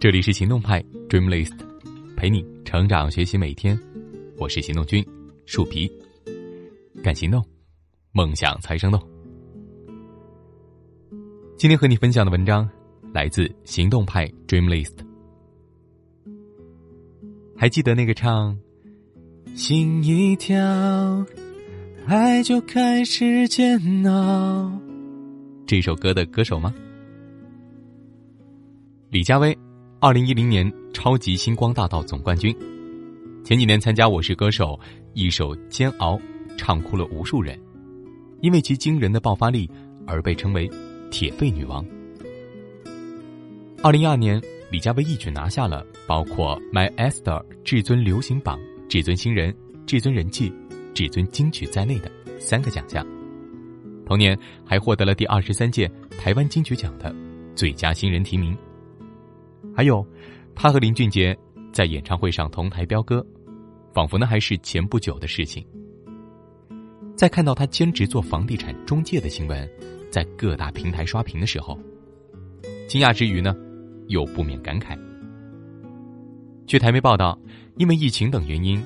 这里是行动派 Dreamlist，陪你成长学习每天。我是行动君树皮，敢行动，梦想才生动。今天和你分享的文章来自行动派 Dreamlist。还记得那个唱“心一跳，爱就开始煎熬”这首歌的歌手吗？李佳薇。二零一零年超级星光大道总冠军，前几年参加《我是歌手》，一首《煎熬》唱哭了无数人，因为其惊人的爆发力而被称为“铁肺女王”。二零一二年，李佳薇一举拿下了包括 My Esther 至尊流行榜、至尊新人、至尊人气、至尊金曲在内的三个奖项，同年还获得了第二十三届台湾金曲奖的最佳新人提名。还有，他和林俊杰在演唱会上同台飙歌，仿佛那还是前不久的事情。在看到他兼职做房地产中介的新闻在各大平台刷屏的时候，惊讶之余呢，又不免感慨。据台媒报道，因为疫情等原因，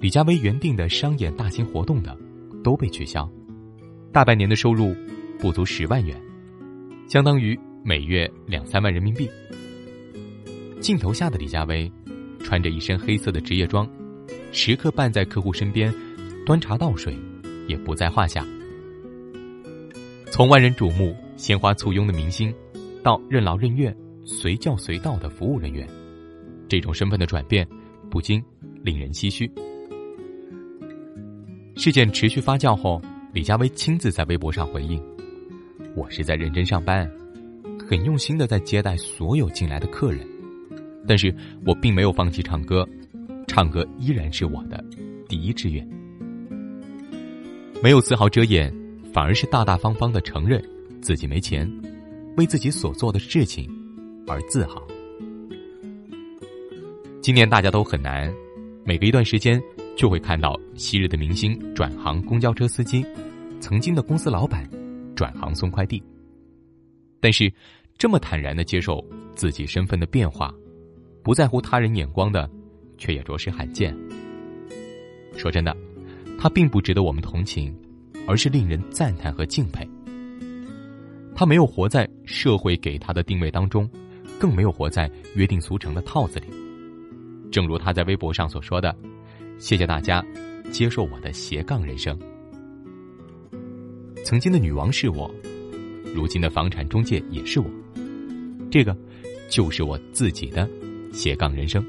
李佳薇原定的商演大型活动的都被取消，大半年的收入不足十万元，相当于每月两三万人民币。镜头下的李佳薇，穿着一身黑色的职业装，时刻伴在客户身边，端茶倒水，也不在话下。从万人瞩目、鲜花簇拥的明星，到任劳任怨、随叫随到的服务人员，这种身份的转变，不禁令人唏嘘。事件持续发酵后，李佳薇亲自在微博上回应：“我是在认真上班，很用心的在接待所有进来的客人。”但是我并没有放弃唱歌，唱歌依然是我的第一志愿。没有丝毫遮掩，反而是大大方方的承认自己没钱，为自己所做的事情而自豪。今年大家都很难，每隔一段时间就会看到昔日的明星转行公交车司机，曾经的公司老板转行送快递。但是，这么坦然的接受自己身份的变化。不在乎他人眼光的，却也着实罕见。说真的，他并不值得我们同情，而是令人赞叹和敬佩。他没有活在社会给他的定位当中，更没有活在约定俗成的套子里。正如他在微博上所说的：“谢谢大家，接受我的斜杠人生。曾经的女王是我，如今的房产中介也是我，这个就是我自己的。”斜杠人生，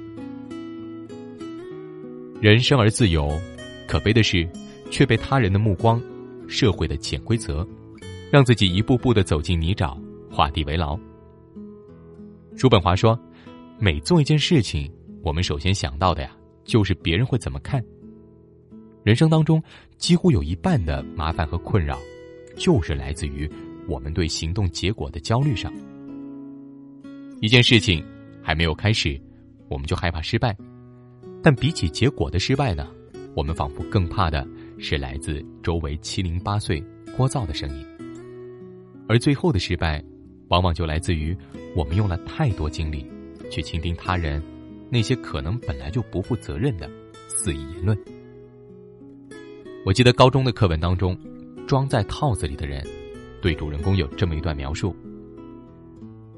人生而自由，可悲的是，却被他人的目光、社会的潜规则，让自己一步步的走进泥沼，画地为牢。叔本华说：“每做一件事情，我们首先想到的呀，就是别人会怎么看。”人生当中，几乎有一半的麻烦和困扰，就是来自于我们对行动结果的焦虑上。一件事情。还没有开始，我们就害怕失败。但比起结果的失败呢，我们仿佛更怕的是来自周围七零八碎、聒噪的声音。而最后的失败，往往就来自于我们用了太多精力去倾听他人那些可能本来就不负责任的肆意言论。我记得高中的课文当中，装在套子里的人，对主人公有这么一段描述：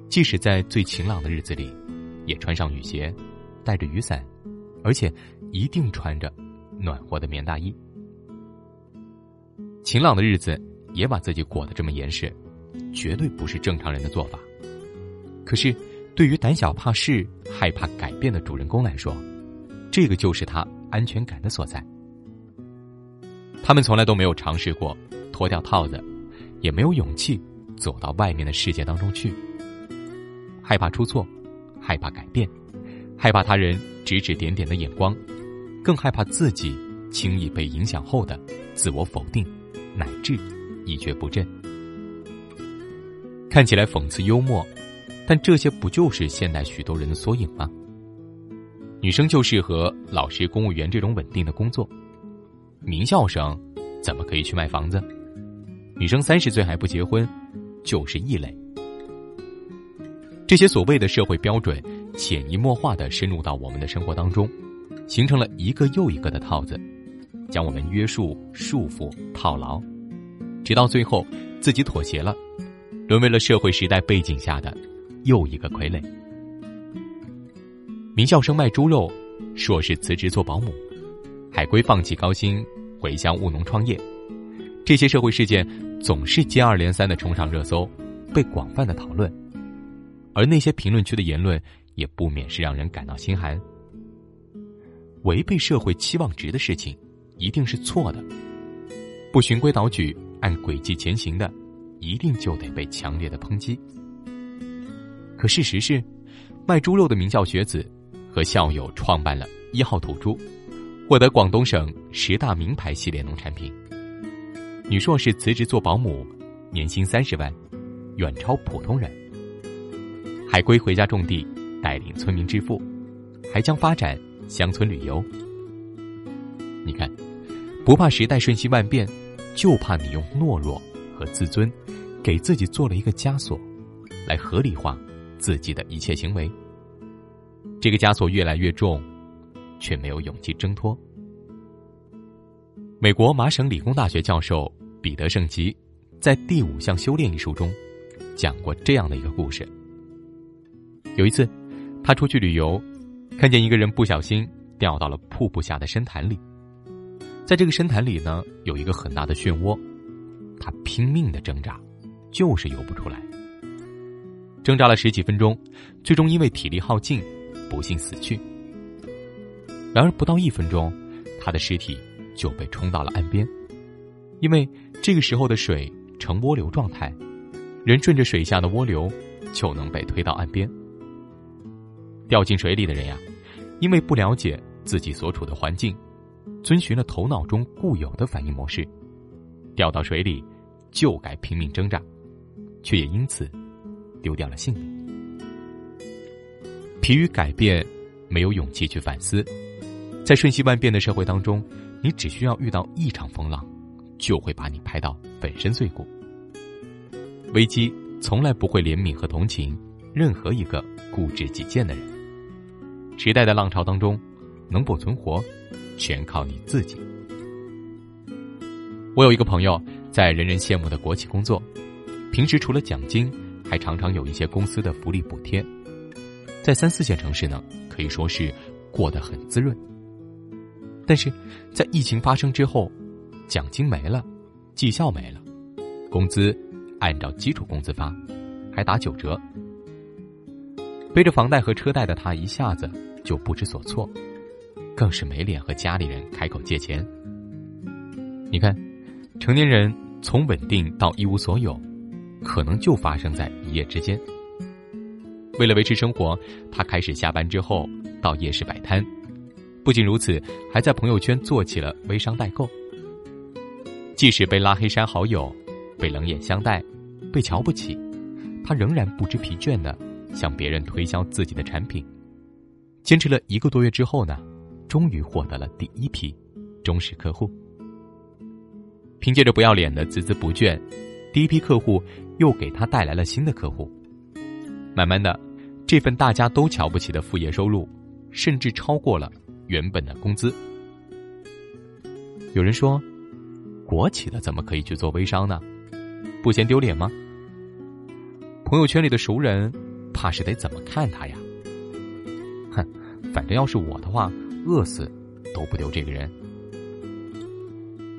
即使在最晴朗的日子里。也穿上雨鞋，带着雨伞，而且一定穿着暖和的棉大衣。晴朗的日子也把自己裹得这么严实，绝对不是正常人的做法。可是，对于胆小怕事、害怕改变的主人公来说，这个就是他安全感的所在。他们从来都没有尝试过脱掉套子，也没有勇气走到外面的世界当中去，害怕出错。害怕改变，害怕他人指指点点的眼光，更害怕自己轻易被影响后的自我否定，乃至一蹶不振。看起来讽刺幽默，但这些不就是现代许多人的缩影吗？女生就适合老师、公务员这种稳定的工作，名校生怎么可以去卖房子？女生三十岁还不结婚，就是异类。这些所谓的社会标准，潜移默化的深入到我们的生活当中，形成了一个又一个的套子，将我们约束、束缚、套牢，直到最后自己妥协了，沦为了社会时代背景下的又一个傀儡。名校生卖猪肉，硕士辞职做保姆，海归放弃高薪回乡务农创业，这些社会事件总是接二连三的冲上热搜，被广泛的讨论。而那些评论区的言论，也不免是让人感到心寒。违背社会期望值的事情，一定是错的；不循规蹈矩、按轨迹前行的，一定就得被强烈的抨击。可事实是，卖猪肉的名校学子。和校友创办了一号土猪，获得广东省十大名牌系列农产品。女硕士辞职做保姆，年薪三十万，远超普通人。海归回家种地，带领村民致富，还将发展乡村旅游。你看，不怕时代瞬息万变，就怕你用懦弱和自尊，给自己做了一个枷锁，来合理化自己的一切行为。这个枷锁越来越重，却没有勇气挣脱。美国麻省理工大学教授彼得圣吉在《第五项修炼》一书中讲过这样的一个故事。有一次，他出去旅游，看见一个人不小心掉到了瀑布下的深潭里。在这个深潭里呢，有一个很大的漩涡，他拼命的挣扎，就是游不出来。挣扎了十几分钟，最终因为体力耗尽。不幸死去。然而不到一分钟，他的尸体就被冲到了岸边，因为这个时候的水呈涡流状态，人顺着水下的涡流就能被推到岸边。掉进水里的人呀，因为不了解自己所处的环境，遵循了头脑中固有的反应模式，掉到水里就该拼命挣扎，却也因此丢掉了性命。疲于改变，没有勇气去反思，在瞬息万变的社会当中，你只需要遇到一场风浪，就会把你拍到粉身碎骨。危机从来不会怜悯和同情任何一个固执己见的人。时代的浪潮当中，能否存活，全靠你自己。我有一个朋友在人人羡慕的国企工作，平时除了奖金，还常常有一些公司的福利补贴。在三四线城市呢，可以说是过得很滋润。但是，在疫情发生之后，奖金没了，绩效没了，工资按照基础工资发，还打九折。背着房贷和车贷的他一下子就不知所措，更是没脸和家里人开口借钱。你看，成年人从稳定到一无所有，可能就发生在一夜之间。为了维持生活，他开始下班之后到夜市摆摊。不仅如此，还在朋友圈做起了微商代购。即使被拉黑删好友，被冷眼相待，被瞧不起，他仍然不知疲倦的向别人推销自己的产品。坚持了一个多月之后呢，终于获得了第一批忠实客户。凭借着不要脸的孜孜不倦，第一批客户又给他带来了新的客户。慢慢的，这份大家都瞧不起的副业收入，甚至超过了原本的工资。有人说，国企的怎么可以去做微商呢？不嫌丢脸吗？朋友圈里的熟人，怕是得怎么看他呀？哼，反正要是我的话，饿死都不丢这个人。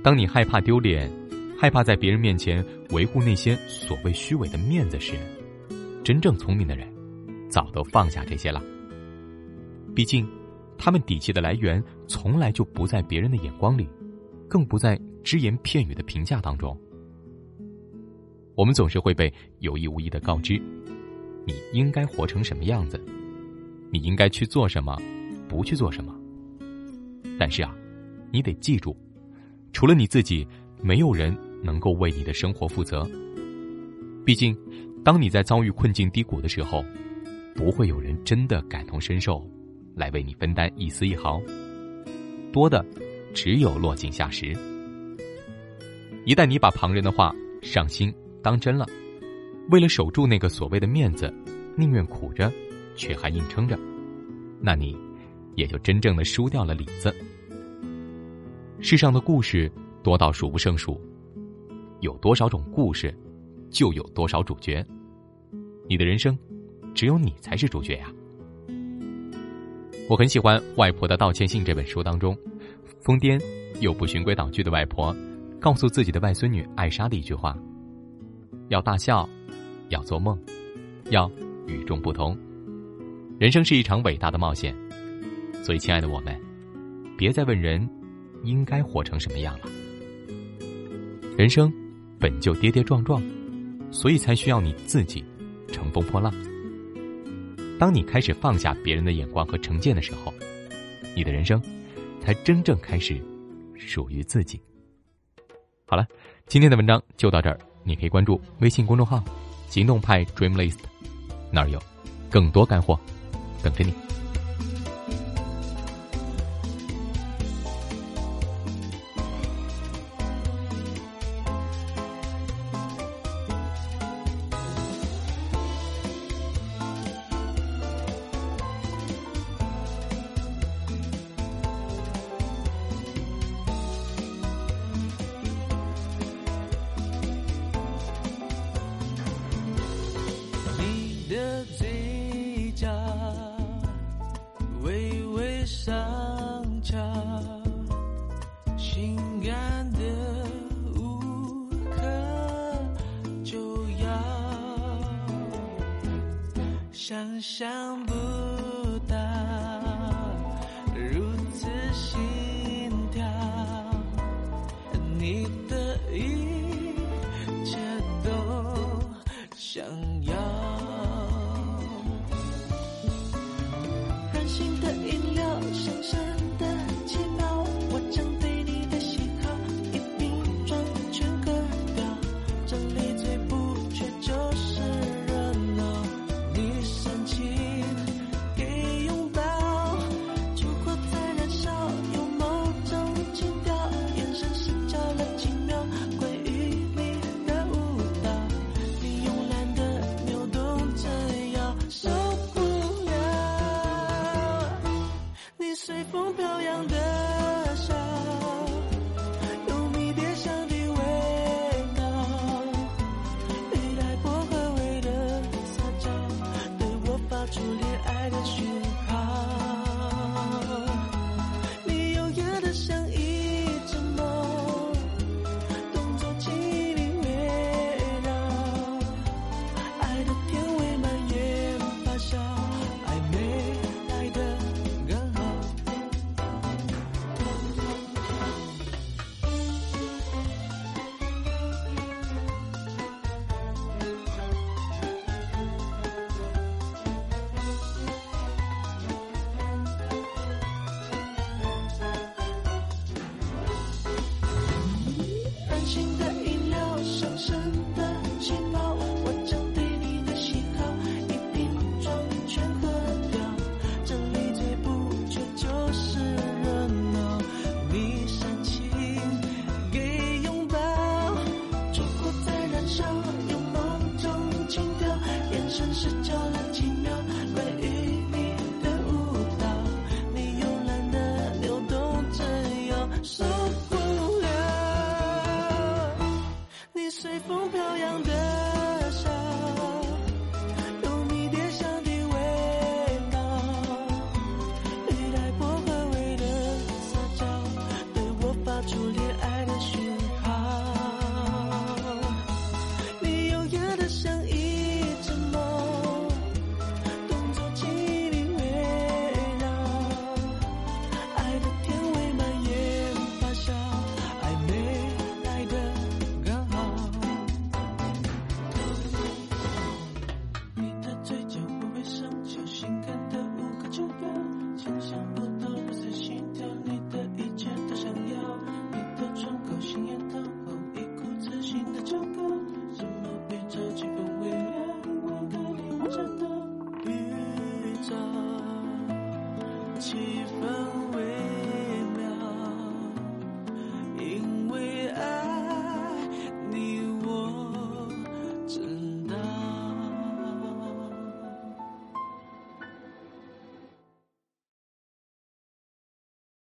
当你害怕丢脸，害怕在别人面前维护那些所谓虚伪的面子时，真正聪明的人，早都放下这些了。毕竟，他们底气的来源从来就不在别人的眼光里，更不在只言片语的评价当中。我们总是会被有意无意的告知，你应该活成什么样子，你应该去做什么，不去做什么。但是啊，你得记住，除了你自己，没有人能够为你的生活负责。毕竟。当你在遭遇困境低谷的时候，不会有人真的感同身受，来为你分担一丝一毫。多的，只有落井下石。一旦你把旁人的话上心当真了，为了守住那个所谓的面子，宁愿苦着，却还硬撑着，那你也就真正的输掉了里子。世上的故事多到数不胜数，有多少种故事，就有多少主角。你的人生，只有你才是主角呀。我很喜欢《外婆的道歉信》这本书当中，疯癫又不循规蹈矩的外婆，告诉自己的外孙女艾莎的一句话：要大笑，要做梦，要与众不同。人生是一场伟大的冒险，所以亲爱的我们，别再问人应该活成什么样了。人生本就跌跌撞撞，所以才需要你自己乘风破浪。当你开始放下别人的眼光和成见的时候，你的人生才真正开始属于自己。好了，今天的文章就到这儿。你可以关注微信公众号“行动派 Dream List”，那儿有更多干货等着你。想不情。